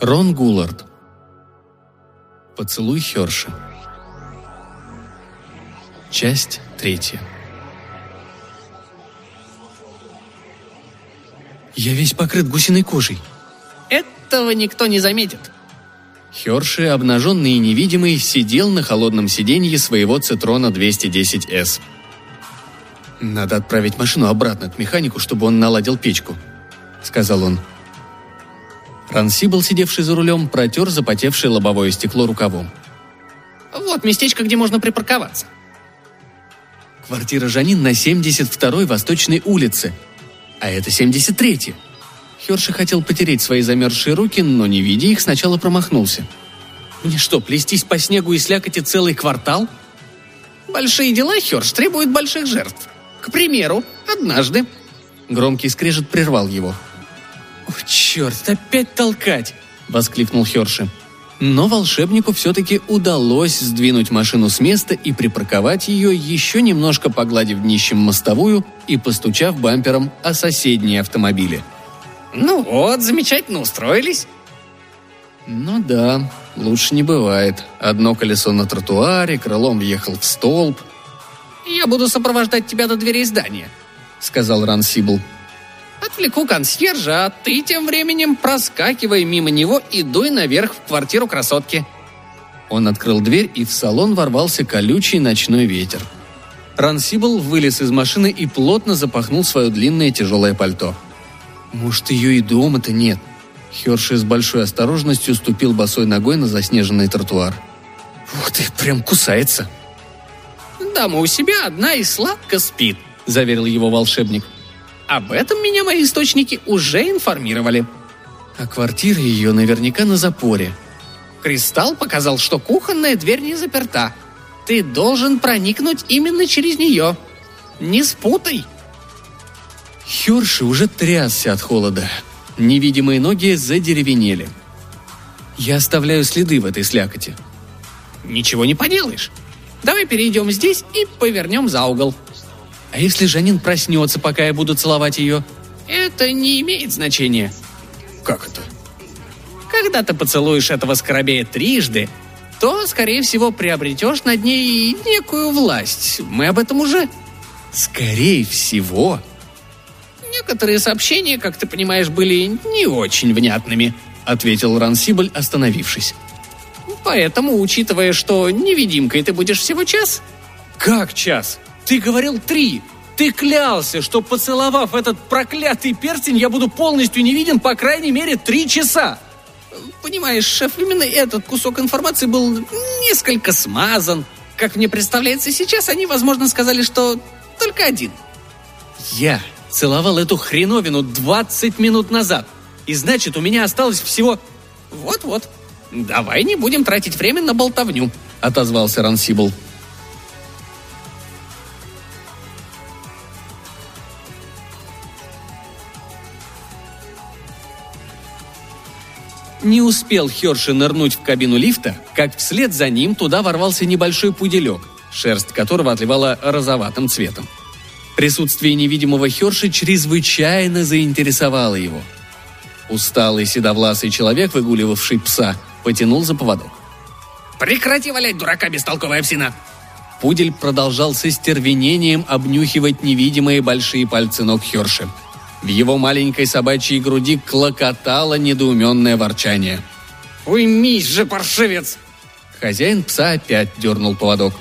Рон Гуллард. Поцелуй Херши. Часть третья. Я весь покрыт гусиной кожей. Этого никто не заметит. Херши, обнаженный и невидимый, сидел на холодном сиденье своего Citroёn 210S. «Надо отправить машину обратно к механику, чтобы он наладил печку», — сказал он. Рансибл, сидевший за рулем, протер запотевшее лобовое стекло рукавом. Вот местечко, где можно припарковаться. Квартира Жанин на 72-й Восточной улице. А это 73-я. Херши хотел потереть свои замерзшие руки, но, не видя их, сначала промахнулся. «Мне что, плестись по снегу и слякоти целый квартал?» Большие дела, Херш, требуют больших жертв. К примеру, однажды... Громкий скрежет прервал его. «О, черт, опять толкать!» — воскликнул Херши. Но волшебнику все-таки удалось сдвинуть машину с места и припарковать ее, еще немножко погладив днищем мостовую и постучав бампером о соседние автомобили. Ну вот, замечательно устроились. Ну да, лучше не бывает. Одно колесо на тротуаре, крылом въехал в столб. «Я буду сопровождать тебя до дверей здания», — сказал Рансибл. Отвлеку консьержа, а ты тем временем проскакивай мимо него и дуй наверх в квартиру красотки». Он открыл дверь, и в салон ворвался колючий ночной ветер. Рансибл вылез из машины и плотно запахнул свое длинное тяжелое пальто. «Может, ее и дома-то нет?» Херши с большой осторожностью ступил босой ногой на заснеженный тротуар. «Ух ты, прям кусается!» «Дама у себя одна и сладко спит», — заверил его волшебник. Об этом меня мои источники уже информировали. А квартира ее наверняка на запоре. Кристалл показал, что кухонная дверь не заперта. Ты должен проникнуть именно через нее. Не спутай. Херши уже трясся от холода. Невидимые ноги задеревенели. Я оставляю следы в этой слякоти. Ничего не поделаешь. Давай перейдем здесь и повернем за угол. А если Жанин проснется, пока я буду целовать ее? Это не имеет значения. Как это? Когда ты поцелуешь этого скоробея трижды, то, скорее всего, приобретешь над ней некую власть. Мы об этом уже... Скорее всего? Некоторые сообщения, как ты понимаешь, были не очень внятными, ответил Рансибль, остановившись. Поэтому, учитывая, что невидимкой ты будешь всего час... Как час? Ты говорил три. Ты клялся, что поцеловав этот проклятый перстень, я буду полностью невиден по крайней мере три часа. Понимаешь, шеф, именно этот кусок информации был несколько смазан. Как мне представляется сейчас, они, возможно, сказали, что только один. Я целовал эту хреновину 20 минут назад. И значит, у меня осталось всего... Вот-вот. Давай не будем тратить время на болтовню, отозвался Рансибл. Не успел Херши нырнуть в кабину лифта, как вслед за ним туда ворвался небольшой пуделек, шерсть которого отливала розоватым цветом. Присутствие невидимого Херши чрезвычайно заинтересовало его. Усталый седовласый человек, выгуливавший пса, потянул за поводок. «Прекрати валять дурака, бестолковая псина!» Пудель продолжал со стервенением обнюхивать невидимые большие пальцы ног Херши – в его маленькой собачьей груди клокотало недоуменное ворчание. «Уймись же, паршивец!» Хозяин пса опять дернул поводок.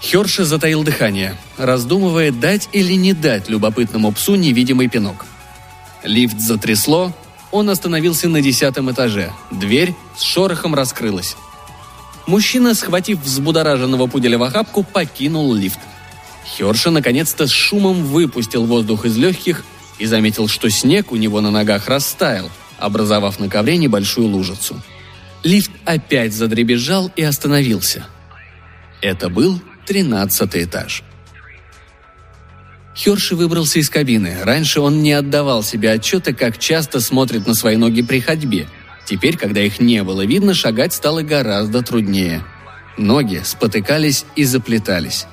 Херша затаил дыхание, раздумывая, дать или не дать любопытному псу невидимый пинок. Лифт затрясло, он остановился на десятом этаже. Дверь с шорохом раскрылась. Мужчина, схватив взбудораженного пуделя в охапку, покинул лифт. Херша наконец-то с шумом выпустил воздух из легких и заметил, что снег у него на ногах растаял, образовав на ковре небольшую лужицу. Лифт опять задребезжал и остановился. Это был тринадцатый этаж. Херши выбрался из кабины. Раньше он не отдавал себе отчета, как часто смотрит на свои ноги при ходьбе. Теперь, когда их не было видно, шагать стало гораздо труднее. Ноги спотыкались и заплетались.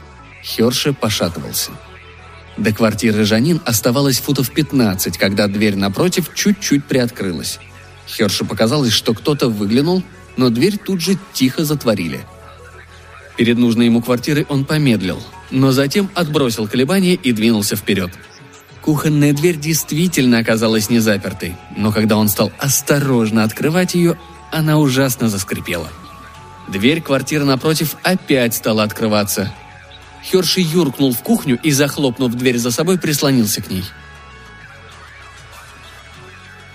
Херши пошатывался. До квартиры Жанин оставалось футов 15, когда дверь напротив чуть-чуть приоткрылась. Херше показалось, что кто-то выглянул, но дверь тут же тихо затворили. Перед нужной ему квартирой он помедлил, но затем отбросил колебания и двинулся вперед. Кухонная дверь действительно оказалась не запертой, но когда он стал осторожно открывать ее, она ужасно заскрипела. Дверь квартиры напротив опять стала открываться. Херши юркнул в кухню и, захлопнув дверь за собой, прислонился к ней.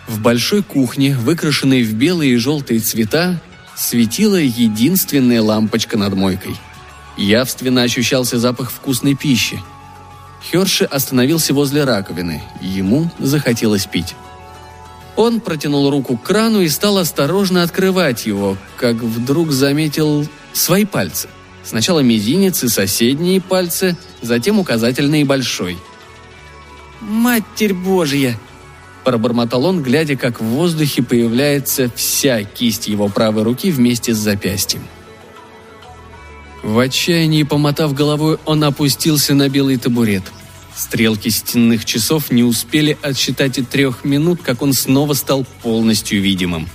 В большой кухне, выкрашенной в белые и желтые цвета, светила единственная лампочка над мойкой. Явственно ощущался запах вкусной пищи. Херши остановился возле раковины. Ему захотелось пить. Он протянул руку к крану и стал осторожно открывать его, как вдруг заметил свои пальцы. Сначала мизинец и соседние пальцы, затем указательный и большой. «Матерь Божья!» пробормотал он, глядя, как в воздухе появляется вся кисть его правой руки вместе с запястьем. В отчаянии, помотав головой, он опустился на белый табурет. Стрелки стенных часов не успели отсчитать и трех минут, как он снова стал полностью видимым.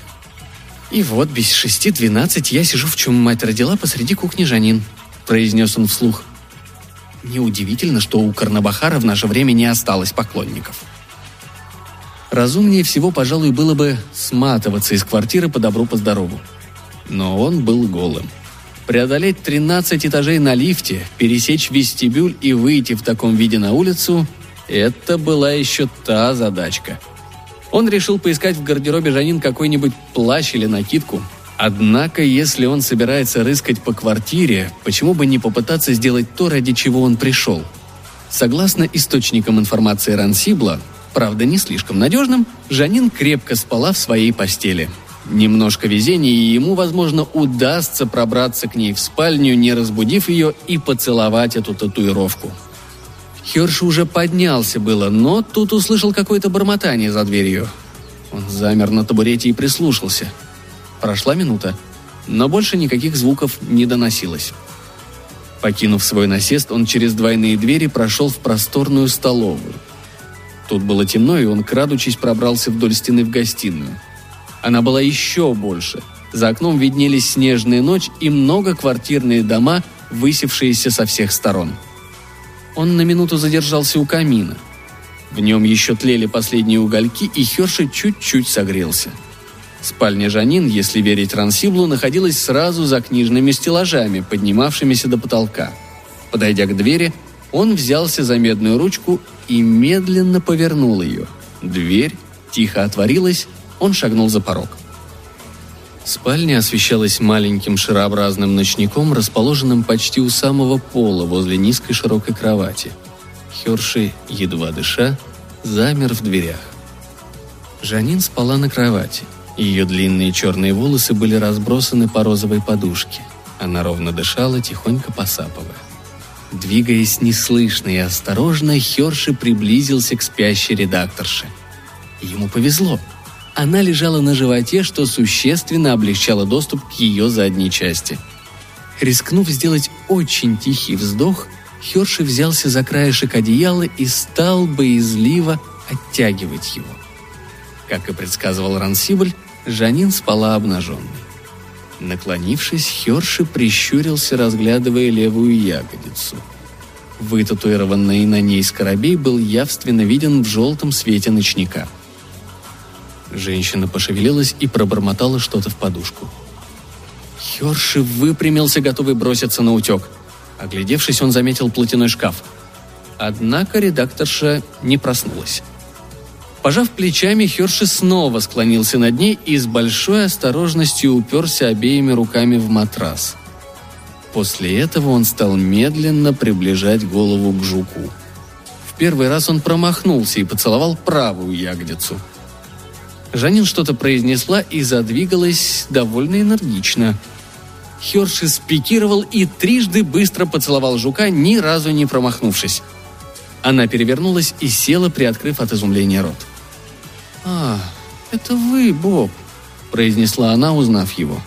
«И вот без шести двенадцать я сижу, в чем мать родила, посреди кухни Жанин», – произнес он вслух. Неудивительно, что у Карнабахара в наше время не осталось поклонников. Разумнее всего, пожалуй, было бы сматываться из квартиры по добру по здорову. Но он был голым. Преодолеть 13 этажей на лифте, пересечь вестибюль и выйти в таком виде на улицу – это была еще та задачка. Он решил поискать в гардеробе Жанин какой-нибудь плащ или накидку. Однако, если он собирается рыскать по квартире, почему бы не попытаться сделать то, ради чего он пришел? Согласно источникам информации Рансибла, правда не слишком надежным, Жанин крепко спала в своей постели. Немножко везения, и ему, возможно, удастся пробраться к ней в спальню, не разбудив ее, и поцеловать эту татуировку. Херш уже поднялся было, но тут услышал какое-то бормотание за дверью. Он замер на табурете и прислушался. Прошла минута, но больше никаких звуков не доносилось. Покинув свой насест, он через двойные двери прошел в просторную столовую – Тут было темно, и он, крадучись, пробрался вдоль стены в гостиную. Она была еще больше. За окном виднелись снежная ночь и многоквартирные дома, высевшиеся со всех сторон. Он на минуту задержался у камина. В нем еще тлели последние угольки, и Херши чуть-чуть согрелся. Спальня Жанин, если верить Рансиблу, находилась сразу за книжными стеллажами, поднимавшимися до потолка. Подойдя к двери, он взялся за медную ручку и медленно повернул ее. Дверь тихо отворилась, он шагнул за порог. Спальня освещалась маленьким шарообразным ночником, расположенным почти у самого пола возле низкой широкой кровати. Херши, едва дыша, замер в дверях. Жанин спала на кровати. Ее длинные черные волосы были разбросаны по розовой подушке. Она ровно дышала, тихонько посапывая. Двигаясь неслышно и осторожно, Херши приблизился к спящей редакторше. Ему повезло. Она лежала на животе, что существенно облегчало доступ к ее задней части. Рискнув сделать очень тихий вздох, Херши взялся за краешек одеяла и стал боязливо оттягивать его. Как и предсказывал Рансибль, Жанин спала обнаженной. Наклонившись, Херши прищурился, разглядывая левую ягодицу. Вытатуированный на ней скоробей был явственно виден в желтом свете ночника. Женщина пошевелилась и пробормотала что-то в подушку. Херши выпрямился, готовый броситься на утек. Оглядевшись, он заметил платяной шкаф. Однако редакторша не проснулась. Пожав плечами, Херши снова склонился над ней и с большой осторожностью уперся обеими руками в матрас. После этого он стал медленно приближать голову к жуку. В первый раз он промахнулся и поцеловал правую ягодицу. Жанин что-то произнесла и задвигалась довольно энергично. Херши спикировал и трижды быстро поцеловал жука, ни разу не промахнувшись. Она перевернулась и села, приоткрыв от изумления рот. «А, это вы, Боб», — произнесла она, узнав его.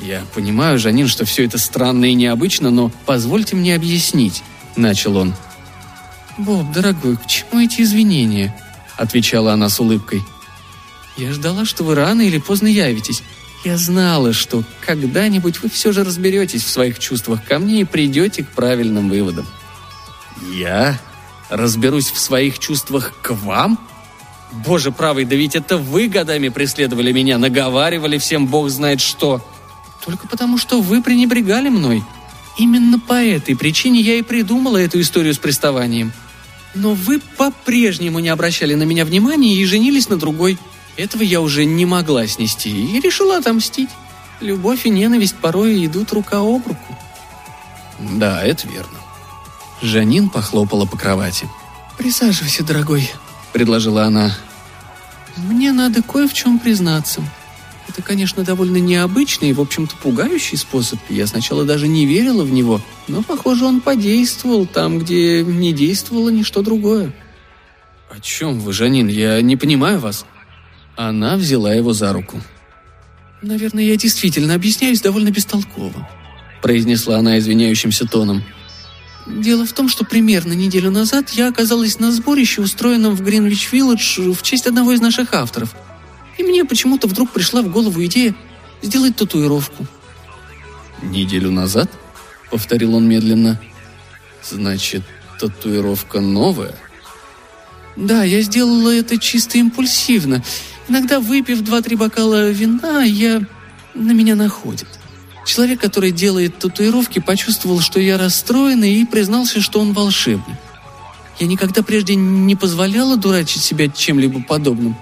«Я понимаю, Жанин, что все это странно и необычно, но позвольте мне объяснить», — начал он. «Боб, дорогой, к чему эти извинения?» — отвечала она с улыбкой. Я ждала, что вы рано или поздно явитесь. Я знала, что когда-нибудь вы все же разберетесь в своих чувствах ко мне и придете к правильным выводам. Я разберусь в своих чувствах к вам? Боже правый, да ведь это вы годами преследовали меня, наговаривали всем бог знает что. Только потому, что вы пренебрегали мной. Именно по этой причине я и придумала эту историю с приставанием. Но вы по-прежнему не обращали на меня внимания и женились на другой. Этого я уже не могла снести и решила отомстить. Любовь и ненависть порой идут рука об руку. Да, это верно. Жанин похлопала по кровати. «Присаживайся, дорогой», — предложила она. «Мне надо кое в чем признаться. Это, конечно, довольно необычный и, в общем-то, пугающий способ. Я сначала даже не верила в него, но, похоже, он подействовал там, где не действовало ничто другое. «О чем вы, Жанин? Я не понимаю вас». Она взяла его за руку. «Наверное, я действительно объясняюсь довольно бестолково», произнесла она извиняющимся тоном. «Дело в том, что примерно неделю назад я оказалась на сборище, устроенном в Гринвич-Вилледж в честь одного из наших авторов – и мне почему-то вдруг пришла в голову идея сделать татуировку. «Неделю назад?» — повторил он медленно. «Значит, татуировка новая?» «Да, я сделала это чисто импульсивно. Иногда, выпив два-три бокала вина, я... на меня находит. Человек, который делает татуировки, почувствовал, что я расстроена и признался, что он волшебник. Я никогда прежде не позволяла дурачить себя чем-либо подобным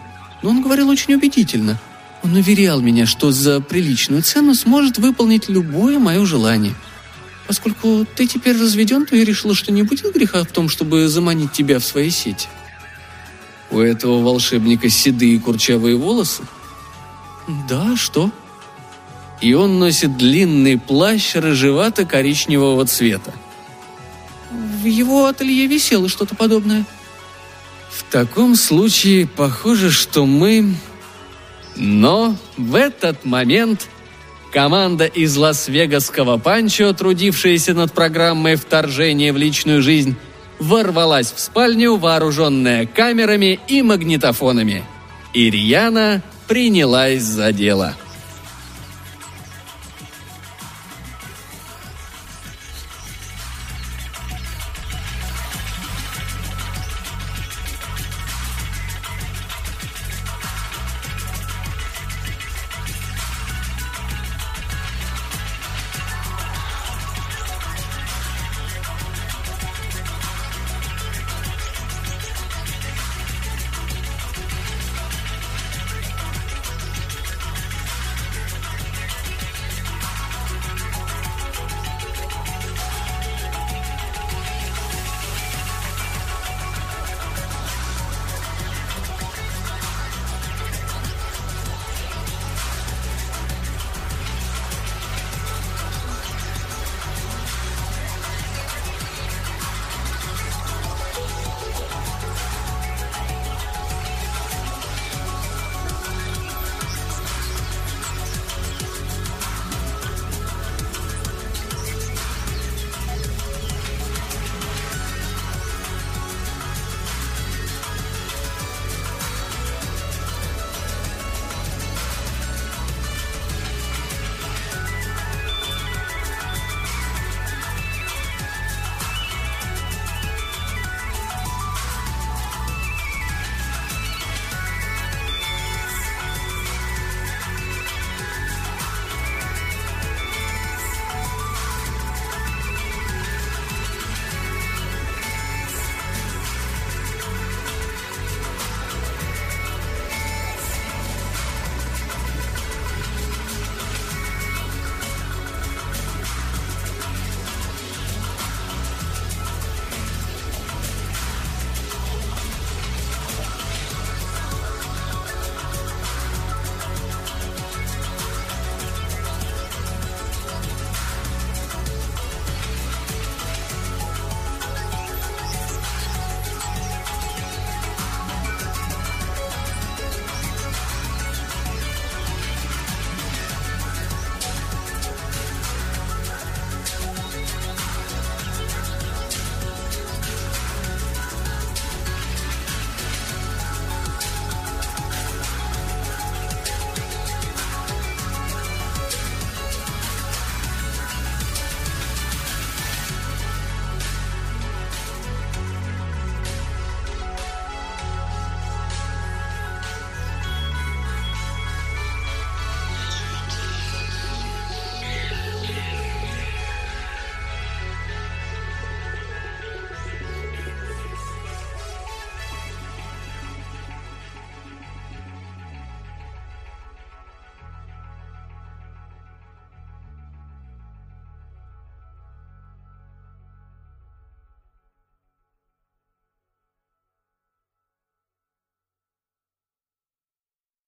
но он говорил очень убедительно. Он уверял меня, что за приличную цену сможет выполнить любое мое желание. Поскольку ты теперь разведен, то я решила, что не будет греха в том, чтобы заманить тебя в свои сети. У этого волшебника седые курчавые волосы? Да, что? И он носит длинный плащ рыжевато-коричневого цвета. В его ателье висело что-то подобное. В таком случае похоже, что мы... Но в этот момент команда из Лас-Вегасского Панчо, трудившаяся над программой вторжения в личную жизнь, ворвалась в спальню, вооруженная камерами и магнитофонами. Ирьяна принялась за дело –